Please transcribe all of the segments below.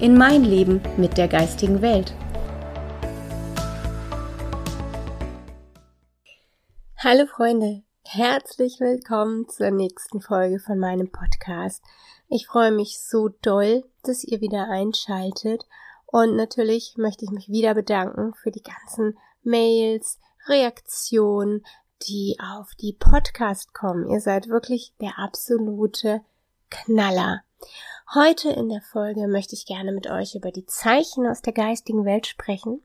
in mein Leben mit der geistigen Welt. Hallo Freunde, herzlich willkommen zur nächsten Folge von meinem Podcast. Ich freue mich so doll, dass ihr wieder einschaltet und natürlich möchte ich mich wieder bedanken für die ganzen Mails, Reaktionen, die auf die Podcast kommen. Ihr seid wirklich der absolute Knaller. Heute in der Folge möchte ich gerne mit euch über die Zeichen aus der geistigen Welt sprechen.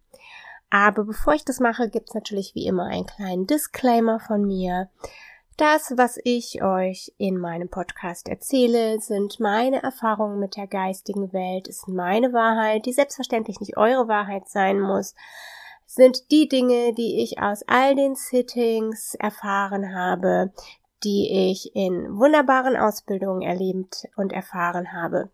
Aber bevor ich das mache, gibt's natürlich wie immer einen kleinen Disclaimer von mir. Das, was ich euch in meinem Podcast erzähle, sind meine Erfahrungen mit der geistigen Welt, ist meine Wahrheit, die selbstverständlich nicht eure Wahrheit sein muss, sind die Dinge, die ich aus all den Sittings erfahren habe, die ich in wunderbaren Ausbildungen erlebt und erfahren habe.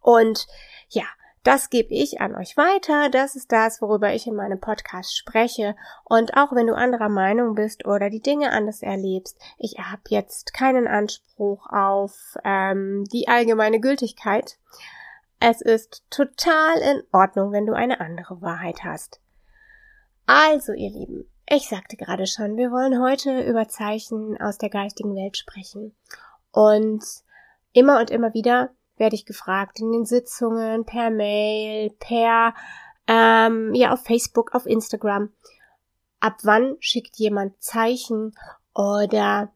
Und ja, das gebe ich an euch weiter. Das ist das, worüber ich in meinem Podcast spreche. Und auch wenn du anderer Meinung bist oder die Dinge anders erlebst, ich habe jetzt keinen Anspruch auf ähm, die allgemeine Gültigkeit. Es ist total in Ordnung, wenn du eine andere Wahrheit hast. Also, ihr Lieben, ich sagte gerade schon, wir wollen heute über Zeichen aus der geistigen Welt sprechen. Und immer und immer wieder werde ich gefragt in den Sitzungen, per Mail, per, ähm, ja, auf Facebook, auf Instagram. Ab wann schickt jemand Zeichen oder,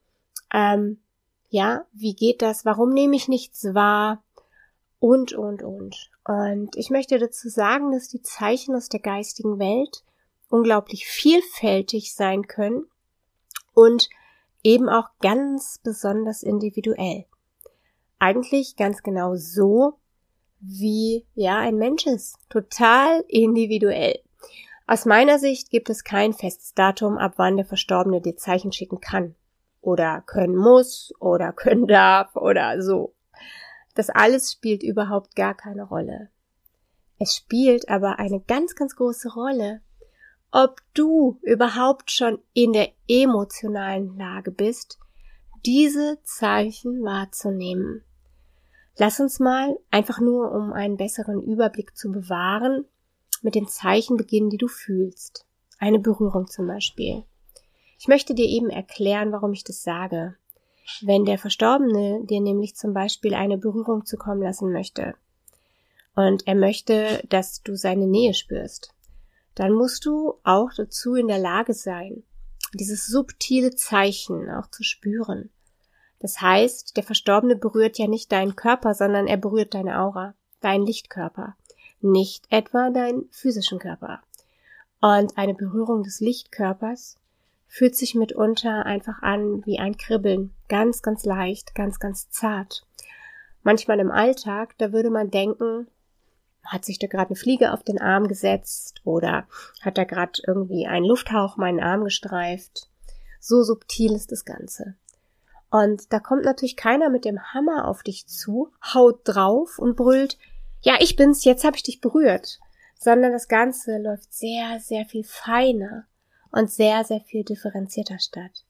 ähm, ja, wie geht das? Warum nehme ich nichts wahr? Und, und, und. Und ich möchte dazu sagen, dass die Zeichen aus der geistigen Welt unglaublich vielfältig sein können und eben auch ganz besonders individuell. Eigentlich ganz genau so, wie ja ein Mensch ist. Total individuell. Aus meiner Sicht gibt es kein festes Datum, ab wann der Verstorbene dir Zeichen schicken kann. Oder können muss oder können darf oder so. Das alles spielt überhaupt gar keine Rolle. Es spielt aber eine ganz, ganz große Rolle, ob du überhaupt schon in der emotionalen Lage bist, diese Zeichen wahrzunehmen. Lass uns mal, einfach nur um einen besseren Überblick zu bewahren, mit den Zeichen beginnen, die du fühlst. Eine Berührung zum Beispiel. Ich möchte dir eben erklären, warum ich das sage. Wenn der Verstorbene dir nämlich zum Beispiel eine Berührung zukommen lassen möchte und er möchte, dass du seine Nähe spürst, dann musst du auch dazu in der Lage sein, dieses subtile Zeichen auch zu spüren. Das heißt, der Verstorbene berührt ja nicht deinen Körper, sondern er berührt deine Aura, deinen Lichtkörper, nicht etwa deinen physischen Körper. Und eine Berührung des Lichtkörpers fühlt sich mitunter einfach an wie ein Kribbeln, ganz, ganz leicht, ganz, ganz zart. Manchmal im Alltag, da würde man denken, hat sich da gerade eine Fliege auf den Arm gesetzt oder hat da gerade irgendwie ein Lufthauch meinen Arm gestreift. So subtil ist das Ganze. Und da kommt natürlich keiner mit dem Hammer auf dich zu, haut drauf und brüllt, ja, ich bin's, jetzt habe ich dich berührt, sondern das Ganze läuft sehr, sehr viel feiner und sehr, sehr viel differenzierter statt.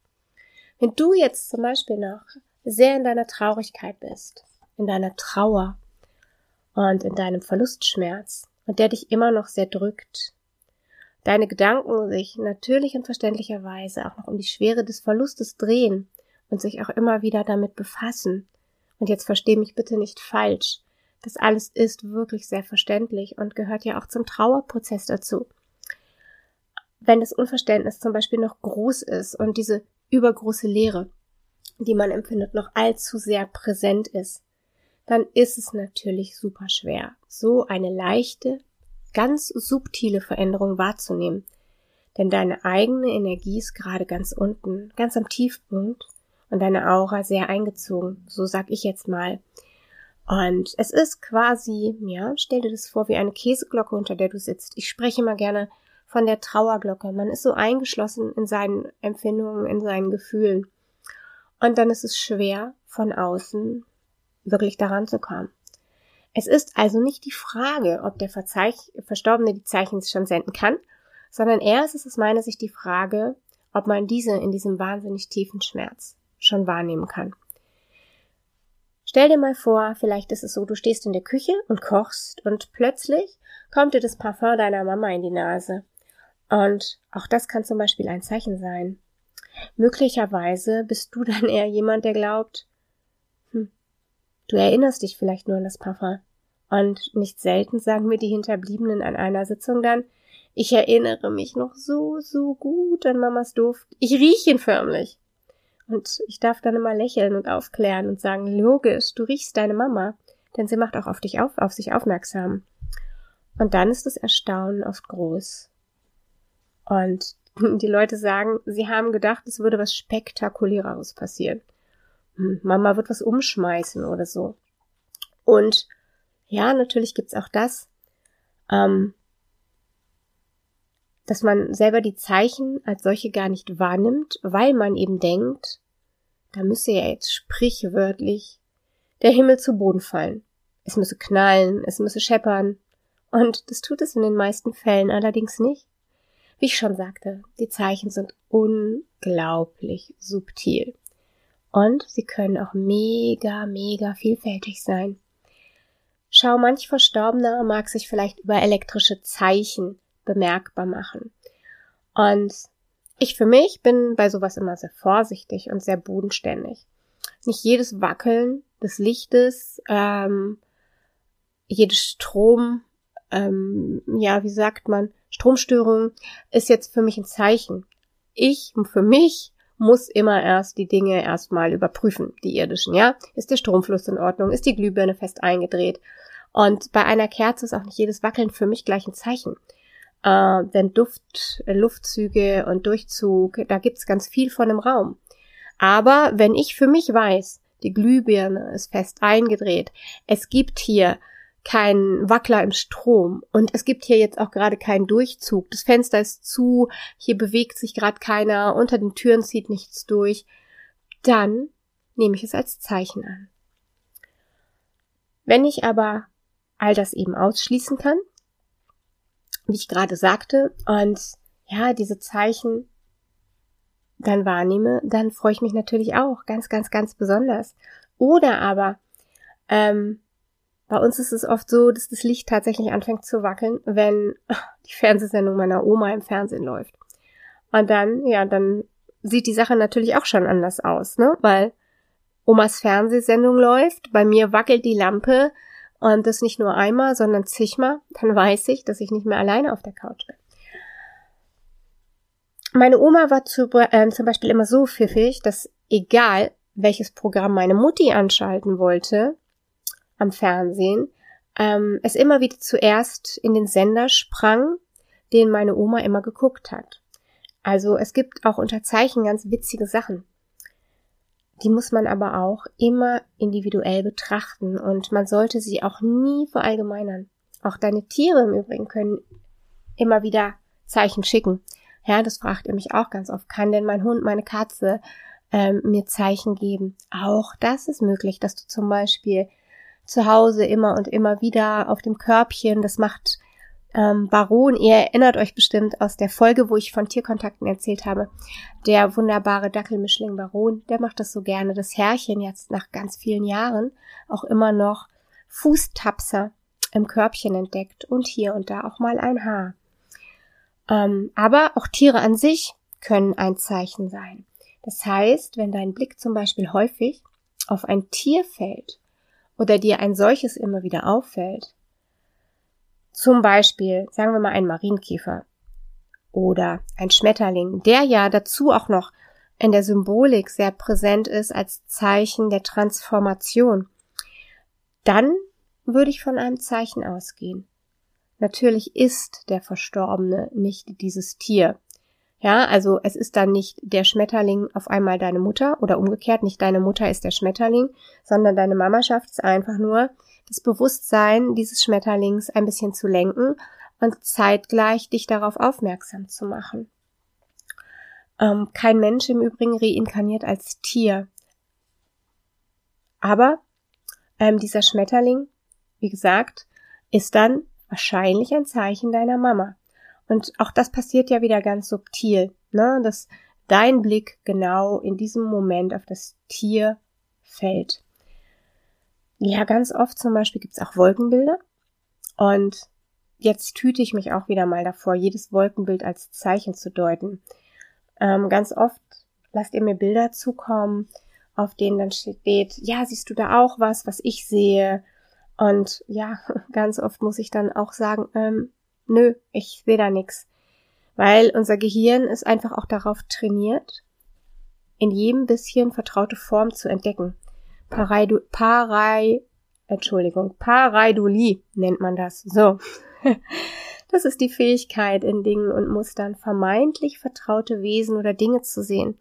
Wenn du jetzt zum Beispiel noch sehr in deiner Traurigkeit bist, in deiner Trauer, und in deinem Verlustschmerz und der dich immer noch sehr drückt. Deine Gedanken sich natürlich und verständlicherweise auch noch um die Schwere des Verlustes drehen und sich auch immer wieder damit befassen. Und jetzt versteh mich bitte nicht falsch. Das alles ist wirklich sehr verständlich und gehört ja auch zum Trauerprozess dazu. Wenn das Unverständnis zum Beispiel noch groß ist und diese übergroße Leere, die man empfindet, noch allzu sehr präsent ist, dann ist es natürlich super schwer, so eine leichte, ganz subtile Veränderung wahrzunehmen. Denn deine eigene Energie ist gerade ganz unten, ganz am Tiefpunkt und deine Aura sehr eingezogen, so sag ich jetzt mal. Und es ist quasi, ja, stell dir das vor wie eine Käseglocke, unter der du sitzt. Ich spreche immer gerne von der Trauerglocke. Man ist so eingeschlossen in seinen Empfindungen, in seinen Gefühlen. Und dann ist es schwer, von außen wirklich daran zu kommen. Es ist also nicht die Frage, ob der Verzeich Verstorbene die Zeichen schon senden kann, sondern eher ist es aus meiner Sicht die Frage, ob man diese in diesem wahnsinnig tiefen Schmerz schon wahrnehmen kann. Stell dir mal vor, vielleicht ist es so, du stehst in der Küche und kochst und plötzlich kommt dir das Parfum deiner Mama in die Nase. Und auch das kann zum Beispiel ein Zeichen sein. Möglicherweise bist du dann eher jemand, der glaubt, du erinnerst dich vielleicht nur an das Parfum. Und nicht selten sagen mir die Hinterbliebenen an einer Sitzung dann, ich erinnere mich noch so, so gut an Mamas Duft. Ich rieche ihn förmlich. Und ich darf dann immer lächeln und aufklären und sagen, logisch, du riechst deine Mama, denn sie macht auch auf dich auf, auf sich aufmerksam. Und dann ist das Erstaunen oft groß. Und die Leute sagen, sie haben gedacht, es würde was Spektakuläres passieren. Mama wird was umschmeißen oder so. Und ja, natürlich gibt's auch das, ähm, dass man selber die Zeichen als solche gar nicht wahrnimmt, weil man eben denkt, da müsse ja jetzt sprichwörtlich der Himmel zu Boden fallen. Es müsse knallen, es müsse scheppern. Und das tut es in den meisten Fällen allerdings nicht. Wie ich schon sagte, die Zeichen sind unglaublich subtil. Und sie können auch mega, mega vielfältig sein. Schau, manch Verstorbener mag sich vielleicht über elektrische Zeichen bemerkbar machen. Und ich für mich bin bei sowas immer sehr vorsichtig und sehr bodenständig. Nicht jedes Wackeln des Lichtes, ähm, jedes Strom, ähm, ja, wie sagt man, Stromstörung ist jetzt für mich ein Zeichen. Ich, für mich, muss immer erst die Dinge erstmal überprüfen, die irdischen, ja? Ist der Stromfluss in Ordnung? Ist die Glühbirne fest eingedreht? Und bei einer Kerze ist auch nicht jedes Wackeln für mich gleich ein Zeichen. Äh, denn Duft, Luftzüge und Durchzug, da gibt's ganz viel von im Raum. Aber wenn ich für mich weiß, die Glühbirne ist fest eingedreht, es gibt hier kein Wackler im Strom und es gibt hier jetzt auch gerade keinen Durchzug. Das Fenster ist zu, hier bewegt sich gerade keiner, unter den Türen zieht nichts durch. Dann nehme ich es als Zeichen an. Wenn ich aber all das eben ausschließen kann, wie ich gerade sagte, und ja, diese Zeichen dann wahrnehme, dann freue ich mich natürlich auch ganz, ganz, ganz besonders. Oder aber ähm, bei uns ist es oft so, dass das Licht tatsächlich anfängt zu wackeln, wenn die Fernsehsendung meiner Oma im Fernsehen läuft. Und dann, ja, dann sieht die Sache natürlich auch schon anders aus, ne? Weil Omas Fernsehsendung läuft, bei mir wackelt die Lampe und das nicht nur einmal, sondern zigmal, dann weiß ich, dass ich nicht mehr alleine auf der Couch bin. Meine Oma war zu, äh, zum Beispiel immer so pfiffig, dass egal welches Programm meine Mutti anschalten wollte, am Fernsehen, ähm, es immer wieder zuerst in den Sender sprang, den meine Oma immer geguckt hat. Also es gibt auch unter Zeichen ganz witzige Sachen. Die muss man aber auch immer individuell betrachten und man sollte sie auch nie verallgemeinern. Auch deine Tiere im Übrigen können immer wieder Zeichen schicken. Ja, das fragt ihr mich auch ganz oft. Kann denn mein Hund, meine Katze ähm, mir Zeichen geben? Auch das ist möglich, dass du zum Beispiel zu Hause immer und immer wieder auf dem Körbchen. Das macht ähm, Baron. Ihr erinnert euch bestimmt aus der Folge, wo ich von Tierkontakten erzählt habe. Der wunderbare Dackelmischling Baron, der macht das so gerne. Das Herrchen jetzt nach ganz vielen Jahren auch immer noch Fußtapser im Körbchen entdeckt und hier und da auch mal ein Haar. Ähm, aber auch Tiere an sich können ein Zeichen sein. Das heißt, wenn dein Blick zum Beispiel häufig auf ein Tier fällt oder dir ein solches immer wieder auffällt, zum Beispiel, sagen wir mal, ein Marienkäfer oder ein Schmetterling, der ja dazu auch noch in der Symbolik sehr präsent ist als Zeichen der Transformation, dann würde ich von einem Zeichen ausgehen. Natürlich ist der Verstorbene nicht dieses Tier. Ja, also es ist dann nicht der Schmetterling auf einmal deine Mutter oder umgekehrt, nicht deine Mutter ist der Schmetterling, sondern deine Mama schafft es einfach nur, das Bewusstsein dieses Schmetterlings ein bisschen zu lenken und zeitgleich dich darauf aufmerksam zu machen. Ähm, kein Mensch im Übrigen reinkarniert als Tier. Aber ähm, dieser Schmetterling, wie gesagt, ist dann wahrscheinlich ein Zeichen deiner Mama. Und auch das passiert ja wieder ganz subtil, ne? dass dein Blick genau in diesem Moment auf das Tier fällt. Ja, ganz oft zum Beispiel gibt's auch Wolkenbilder. Und jetzt hüte ich mich auch wieder mal davor, jedes Wolkenbild als Zeichen zu deuten. Ähm, ganz oft lasst ihr mir Bilder zukommen, auf denen dann steht, ja, siehst du da auch was, was ich sehe? Und ja, ganz oft muss ich dann auch sagen, ähm, nö, ich sehe da nix. Weil unser Gehirn ist einfach auch darauf trainiert, in jedem bisschen vertraute Form zu entdecken. Pareidu, Parei, Entschuldigung, Pareidolie nennt man das. So. Das ist die Fähigkeit, in Dingen und Mustern vermeintlich vertraute Wesen oder Dinge zu sehen.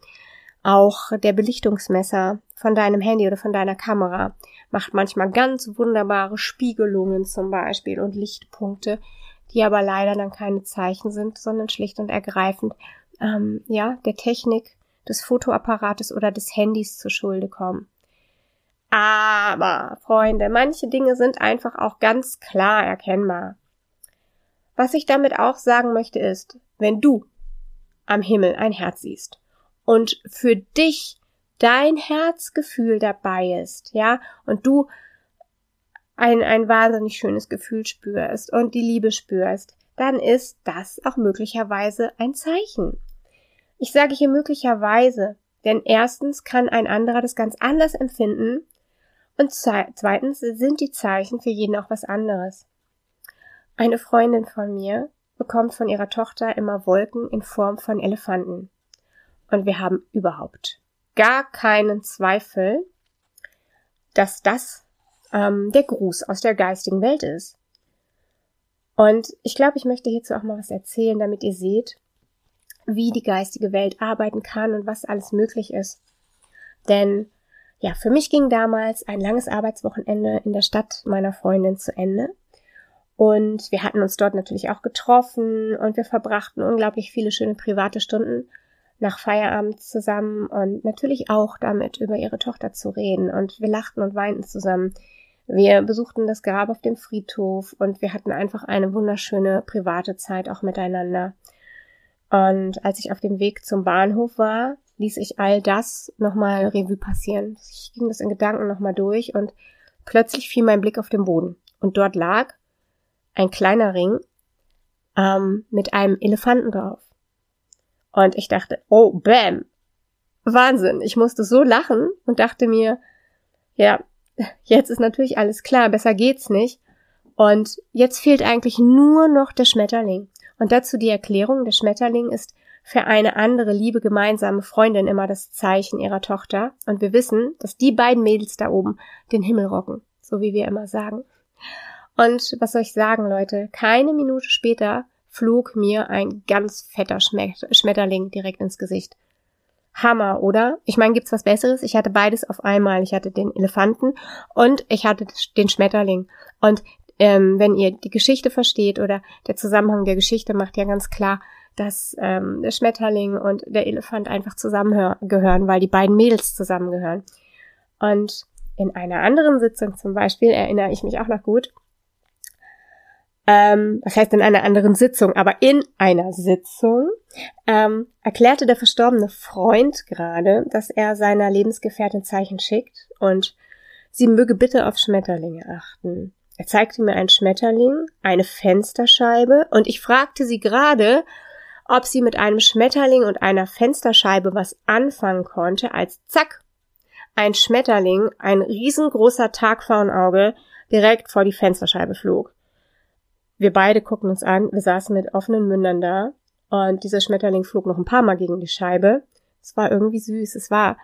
Auch der Belichtungsmesser von deinem Handy oder von deiner Kamera macht manchmal ganz wunderbare Spiegelungen zum Beispiel und Lichtpunkte, die aber leider dann keine Zeichen sind, sondern schlicht und ergreifend ähm, ja der Technik des Fotoapparates oder des Handys zur Schulde kommen. Aber, Freunde, manche Dinge sind einfach auch ganz klar erkennbar. Was ich damit auch sagen möchte ist, wenn du am Himmel ein Herz siehst und für dich dein Herzgefühl dabei ist, ja, und du ein, ein wahnsinnig schönes Gefühl spürst und die Liebe spürst, dann ist das auch möglicherweise ein Zeichen. Ich sage hier möglicherweise, denn erstens kann ein anderer das ganz anders empfinden und zweitens sind die Zeichen für jeden auch was anderes. Eine Freundin von mir bekommt von ihrer Tochter immer Wolken in Form von Elefanten. Und wir haben überhaupt gar keinen Zweifel, dass das ähm, der Gruß aus der geistigen Welt ist. Und ich glaube, ich möchte hierzu auch mal was erzählen, damit ihr seht, wie die geistige Welt arbeiten kann und was alles möglich ist. Denn ja, für mich ging damals ein langes Arbeitswochenende in der Stadt meiner Freundin zu Ende. Und wir hatten uns dort natürlich auch getroffen und wir verbrachten unglaublich viele schöne private Stunden nach Feierabend zusammen und natürlich auch damit über ihre Tochter zu reden. Und wir lachten und weinten zusammen. Wir besuchten das Grab auf dem Friedhof und wir hatten einfach eine wunderschöne private Zeit auch miteinander. Und als ich auf dem Weg zum Bahnhof war, ließ ich all das nochmal Revue passieren. Ich ging das in Gedanken nochmal durch und plötzlich fiel mein Blick auf den Boden. Und dort lag ein kleiner Ring ähm, mit einem Elefanten drauf. Und ich dachte, oh, bam, Wahnsinn. Ich musste so lachen und dachte mir, ja, jetzt ist natürlich alles klar, besser geht's nicht. Und jetzt fehlt eigentlich nur noch der Schmetterling. Und dazu die Erklärung, der Schmetterling ist für eine andere liebe gemeinsame Freundin immer das Zeichen ihrer Tochter. Und wir wissen, dass die beiden Mädels da oben den Himmel rocken, so wie wir immer sagen. Und was soll ich sagen, Leute? Keine Minute später flog mir ein ganz fetter Schmetterling direkt ins Gesicht. Hammer, oder? Ich meine, gibt's was Besseres? Ich hatte beides auf einmal. Ich hatte den Elefanten und ich hatte den Schmetterling. Und ähm, wenn ihr die Geschichte versteht oder der Zusammenhang der Geschichte macht ja ganz klar, dass ähm, der Schmetterling und der Elefant einfach zusammengehören, weil die beiden Mädels zusammengehören. Und in einer anderen Sitzung zum Beispiel erinnere ich mich auch noch gut. Ähm, was heißt in einer anderen Sitzung? Aber in einer Sitzung ähm, erklärte der verstorbene Freund gerade, dass er seiner Lebensgefährtin Zeichen schickt und sie möge bitte auf Schmetterlinge achten. Er zeigte mir einen Schmetterling, eine Fensterscheibe und ich fragte sie gerade, ob sie mit einem Schmetterling und einer Fensterscheibe was anfangen konnte, als zack, ein Schmetterling, ein riesengroßer Tagfaunauge, direkt vor die Fensterscheibe flog. Wir beide gucken uns an, wir saßen mit offenen Mündern da und dieser Schmetterling flog noch ein paar Mal gegen die Scheibe. Es war irgendwie süß, es war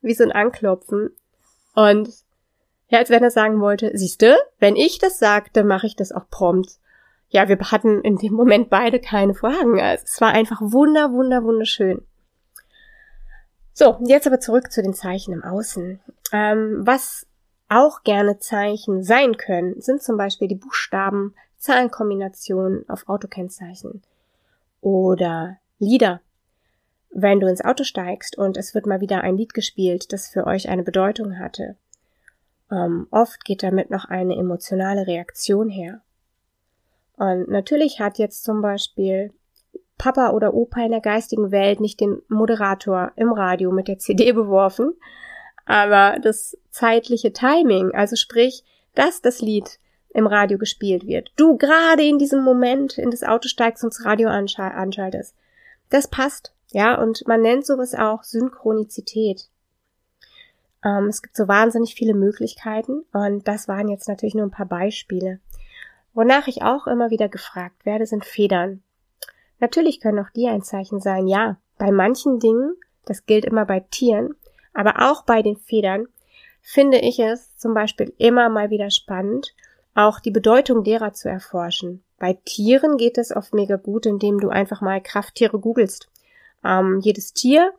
wie so ein Anklopfen und ja, als wenn er sagen wollte, siehste, wenn ich das sagte, mache ich das auch prompt. ja, wir hatten in dem Moment beide keine Fragen. Also es war einfach wunder, wunder, wunderschön. So, jetzt aber zurück zu den Zeichen im Außen. Ähm, was auch gerne Zeichen sein können, sind zum Beispiel die Buchstaben, Zahlenkombinationen auf Autokennzeichen oder Lieder. Wenn du ins Auto steigst und es wird mal wieder ein Lied gespielt, das für euch eine Bedeutung hatte. Ähm, oft geht damit noch eine emotionale Reaktion her. Und natürlich hat jetzt zum Beispiel Papa oder Opa in der geistigen Welt nicht den Moderator im Radio mit der CD beworfen, aber das zeitliche Timing, also sprich, dass das Lied im Radio gespielt wird, du gerade in diesem Moment in das Auto steigst und das Radio anschaltest, das passt, ja, und man nennt sowas auch Synchronizität. Ähm, es gibt so wahnsinnig viele Möglichkeiten und das waren jetzt natürlich nur ein paar Beispiele. Wonach ich auch immer wieder gefragt werde, sind Federn. Natürlich können auch die ein Zeichen sein, ja. Bei manchen Dingen, das gilt immer bei Tieren, aber auch bei den Federn, finde ich es zum Beispiel immer mal wieder spannend, auch die Bedeutung derer zu erforschen. Bei Tieren geht es oft mega gut, indem du einfach mal Krafttiere googelst. Ähm, jedes Tier,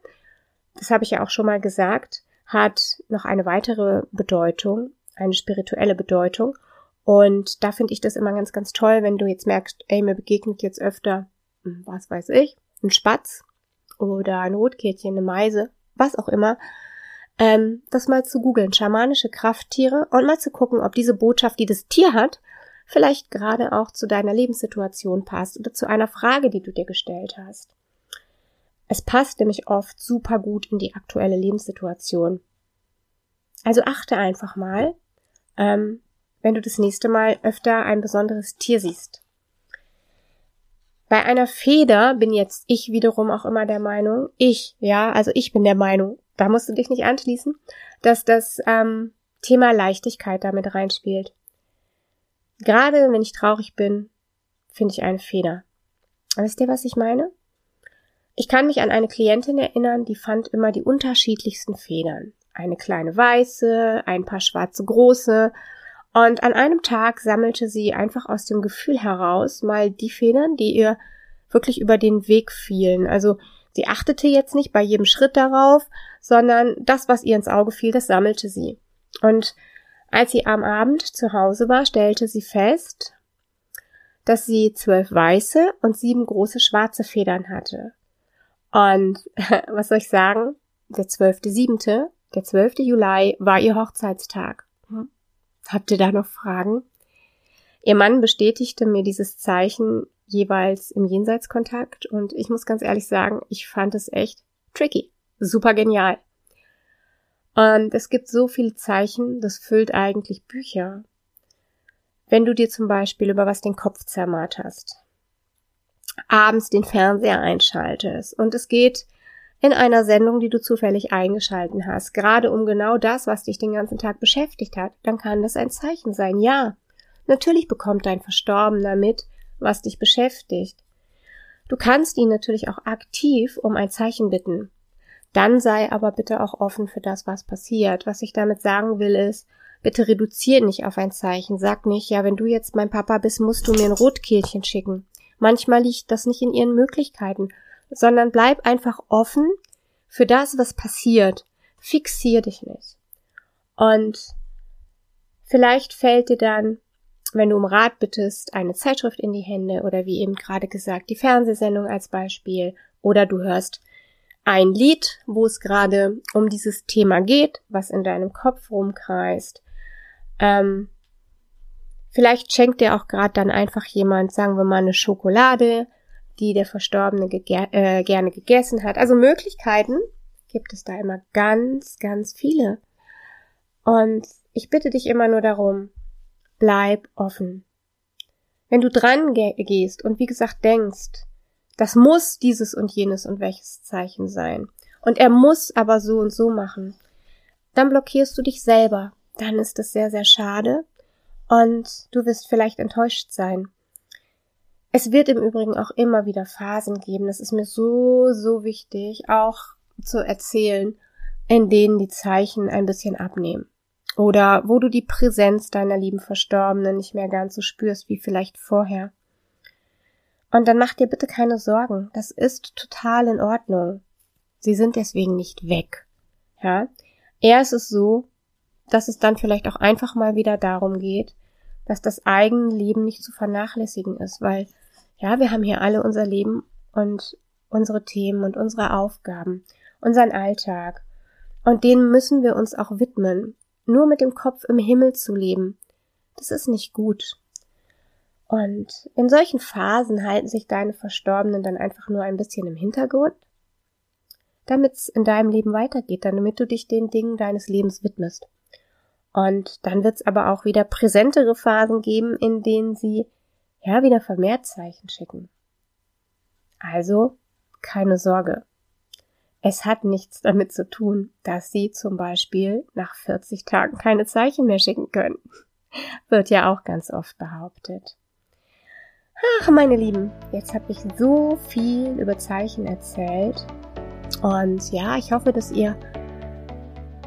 das habe ich ja auch schon mal gesagt, hat noch eine weitere Bedeutung, eine spirituelle Bedeutung. Und da finde ich das immer ganz, ganz toll, wenn du jetzt merkst, ey, mir begegnet jetzt öfter hm, was weiß ich, ein Spatz oder ein Rotkehlchen, eine Meise, was auch immer, ähm, das mal zu googeln, schamanische Krafttiere und mal zu gucken, ob diese Botschaft, die das Tier hat, vielleicht gerade auch zu deiner Lebenssituation passt oder zu einer Frage, die du dir gestellt hast. Es passt nämlich oft super gut in die aktuelle Lebenssituation. Also achte einfach mal, ähm, wenn du das nächste Mal öfter ein besonderes Tier siehst. Bei einer Feder bin jetzt ich wiederum auch immer der Meinung, ich, ja, also ich bin der Meinung, da musst du dich nicht anschließen, dass das ähm, Thema Leichtigkeit damit reinspielt. Gerade wenn ich traurig bin, finde ich eine Feder. Wisst ihr, was ich meine? Ich kann mich an eine Klientin erinnern, die fand immer die unterschiedlichsten Federn. Eine kleine weiße, ein paar schwarze große. Und an einem Tag sammelte sie einfach aus dem Gefühl heraus mal die Federn, die ihr wirklich über den Weg fielen. Also sie achtete jetzt nicht bei jedem Schritt darauf, sondern das, was ihr ins Auge fiel, das sammelte sie. Und als sie am Abend zu Hause war, stellte sie fest, dass sie zwölf weiße und sieben große schwarze Federn hatte. Und was soll ich sagen? Der zwölfte siebente, der zwölfte Juli war ihr Hochzeitstag. Hm? Habt ihr da noch Fragen? Ihr Mann bestätigte mir dieses Zeichen jeweils im Jenseitskontakt und ich muss ganz ehrlich sagen, ich fand es echt tricky. Super genial. Und es gibt so viele Zeichen, das füllt eigentlich Bücher. Wenn du dir zum Beispiel über was den Kopf zermarterst, abends den Fernseher einschaltest und es geht in einer Sendung, die du zufällig eingeschalten hast, gerade um genau das, was dich den ganzen Tag beschäftigt hat, dann kann das ein Zeichen sein. Ja, natürlich bekommt dein Verstorbener mit, was dich beschäftigt. Du kannst ihn natürlich auch aktiv um ein Zeichen bitten. Dann sei aber bitte auch offen für das, was passiert. Was ich damit sagen will, ist, bitte reduziere nicht auf ein Zeichen. Sag nicht, ja, wenn du jetzt mein Papa bist, musst du mir ein Rotkehlchen schicken. Manchmal liegt das nicht in ihren Möglichkeiten sondern bleib einfach offen für das, was passiert. Fixier dich nicht. Und vielleicht fällt dir dann, wenn du um Rat bittest, eine Zeitschrift in die Hände oder wie eben gerade gesagt, die Fernsehsendung als Beispiel oder du hörst ein Lied, wo es gerade um dieses Thema geht, was in deinem Kopf rumkreist. Ähm, vielleicht schenkt dir auch gerade dann einfach jemand, sagen wir mal, eine Schokolade die der Verstorbene gege äh, gerne gegessen hat. Also Möglichkeiten gibt es da immer ganz, ganz viele. Und ich bitte dich immer nur darum, bleib offen. Wenn du dran ge gehst und wie gesagt denkst, das muss dieses und jenes und welches Zeichen sein, und er muss aber so und so machen, dann blockierst du dich selber. Dann ist das sehr, sehr schade und du wirst vielleicht enttäuscht sein. Es wird im Übrigen auch immer wieder Phasen geben, das ist mir so, so wichtig, auch zu erzählen, in denen die Zeichen ein bisschen abnehmen. Oder wo du die Präsenz deiner lieben Verstorbenen nicht mehr ganz so spürst wie vielleicht vorher. Und dann macht dir bitte keine Sorgen. Das ist total in Ordnung. Sie sind deswegen nicht weg. Ja. Eher ist es so, dass es dann vielleicht auch einfach mal wieder darum geht, dass das eigene Leben nicht zu vernachlässigen ist, weil ja, wir haben hier alle unser Leben und unsere Themen und unsere Aufgaben, unseren Alltag. Und denen müssen wir uns auch widmen. Nur mit dem Kopf im Himmel zu leben, das ist nicht gut. Und in solchen Phasen halten sich deine Verstorbenen dann einfach nur ein bisschen im Hintergrund, damit es in deinem Leben weitergeht, damit du dich den Dingen deines Lebens widmest. Und dann wird es aber auch wieder präsentere Phasen geben, in denen sie ja wieder vermehrt Zeichen schicken. Also keine Sorge. Es hat nichts damit zu tun, dass sie zum Beispiel nach 40 Tagen keine Zeichen mehr schicken können. Wird ja auch ganz oft behauptet. Ach, meine Lieben, jetzt habe ich so viel über Zeichen erzählt. Und ja, ich hoffe, dass ihr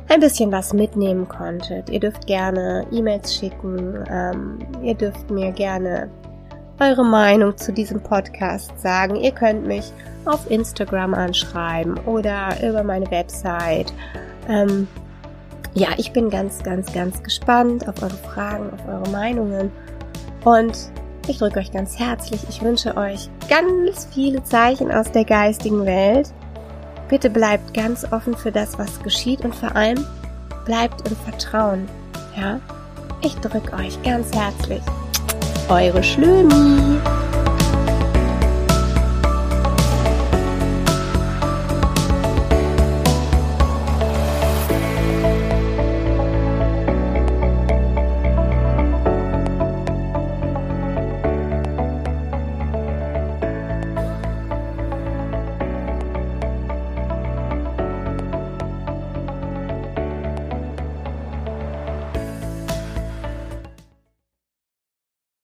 ein bisschen was mitnehmen konntet. Ihr dürft gerne E-Mails schicken. Ähm, ihr dürft mir gerne eure Meinung zu diesem Podcast sagen. Ihr könnt mich auf Instagram anschreiben oder über meine Website. Ähm, ja, ich bin ganz, ganz, ganz gespannt auf eure Fragen, auf eure Meinungen. Und ich drücke euch ganz herzlich. Ich wünsche euch ganz viele Zeichen aus der geistigen Welt. Bitte bleibt ganz offen für das, was geschieht und vor allem bleibt im Vertrauen. Ja? Ich drücke euch ganz herzlich. Eure Schlömi.